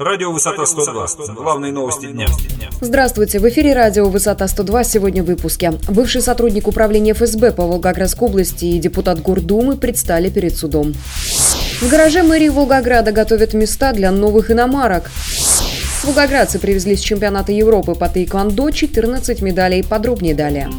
Радио «Высота 102». Главные новости дня. Здравствуйте. В эфире радио «Высота 102» сегодня в выпуске. Бывший сотрудник управления ФСБ по Волгоградской области и депутат Гордумы предстали перед судом. В гараже мэрии Волгограда готовят места для новых иномарок. Волгоградцы привезли с чемпионата Европы по тайквандо 14 медалей. Подробнее далее.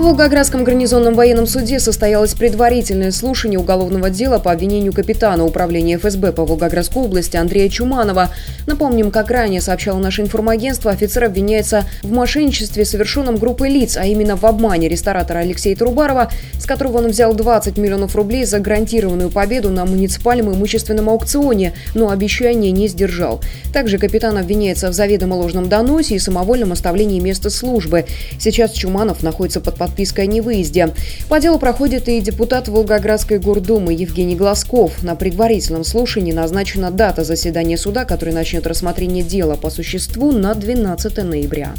В Волгоградском гарнизонном военном суде состоялось предварительное слушание уголовного дела по обвинению капитана управления ФСБ по Волгоградской области Андрея Чуманова. Напомним, как ранее сообщало наше информагентство, офицер обвиняется в мошенничестве, совершенном группой лиц, а именно в обмане ресторатора Алексея Трубарова, с которого он взял 20 миллионов рублей за гарантированную победу на муниципальном имущественном аукционе, но обещание не сдержал. Также капитан обвиняется в заведомо ложном доносе и самовольном оставлении места службы. Сейчас Чуманов находится под подпиской о невыезде. По делу проходит и депутат Волгоградской гордумы Евгений Глазков. На предварительном слушании назначена дата заседания суда, который начнет рассмотрение дела по существу на 12 ноября.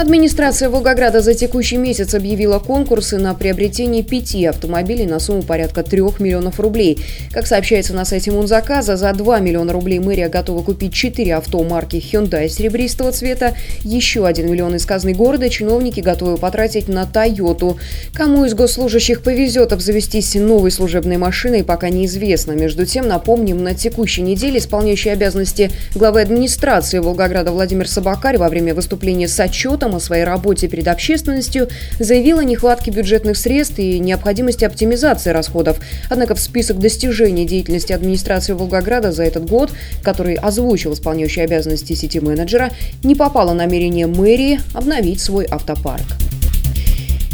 Администрация Волгограда за текущий месяц объявила конкурсы на приобретение пяти автомобилей на сумму порядка 3 миллионов рублей. Как сообщается на сайте Мунзаказа, за 2 миллиона рублей мэрия готова купить 4 авто марки Hyundai серебристого цвета. Еще 1 миллион из казны города чиновники готовы потратить на Тойоту. Кому из госслужащих повезет обзавестись новой служебной машиной, пока неизвестно. Между тем, напомним, на текущей неделе исполняющий обязанности главы администрации Волгограда Владимир Собакарь во время выступления с отчетом отчетом о своей работе перед общественностью заявила о нехватке бюджетных средств и необходимости оптимизации расходов. Однако в список достижений деятельности администрации Волгограда за этот год, который озвучил исполняющий обязанности сети менеджера, не попало намерение мэрии обновить свой автопарк.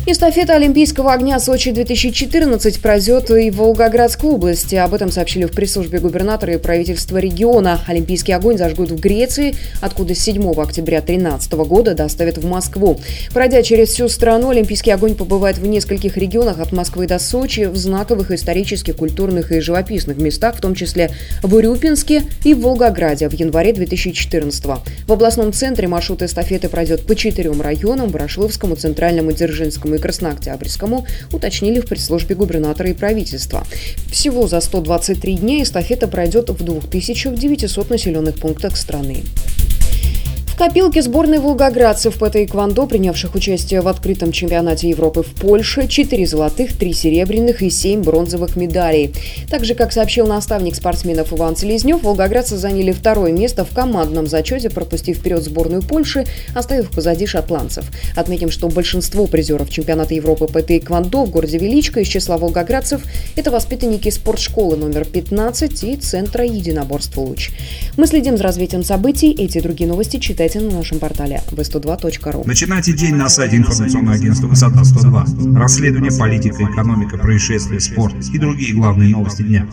Эстафета Олимпийского огня Сочи-2014 пройдет и в Волгоградской области. Об этом сообщили в пресс-службе губернатора и правительства региона. Олимпийский огонь зажгут в Греции, откуда с 7 октября 2013 года доставят в Москву. Пройдя через всю страну, Олимпийский огонь побывает в нескольких регионах от Москвы до Сочи, в знаковых исторических, культурных и живописных местах, в том числе в Урюпинске и в Волгограде в январе 2014 В областном центре маршрут эстафеты пройдет по четырем районам – Ворошиловскому, Центральному, Дзержинскому и Краснооктябрьскому, уточнили в пресс-службе губернатора и правительства. Всего за 123 дня эстафета пройдет в 2900 населенных пунктах страны. В копилке сборной волгоградцев по тайквандо, принявших участие в открытом чемпионате Европы в Польше, 4 золотых, 3 серебряных и 7 бронзовых медалей. Так же, как сообщил наставник спортсменов Иван Селезнев, волгоградцы заняли второе место в командном зачете, пропустив вперед сборную Польши, оставив позади шотландцев. Отметим, что большинство призеров чемпионата Европы по тайквандо в городе Величко из числа волгоградцев – это воспитанники спортшколы номер 15 и Центра единоборств «Луч». Мы следим за развитием событий. Эти и другие новости читайте читайте на нашем портале v102.ru. Начинайте день на сайте информационного агентства «Высота 102». Расследование, политика, экономика, происшествия, спорт и другие главные новости дня.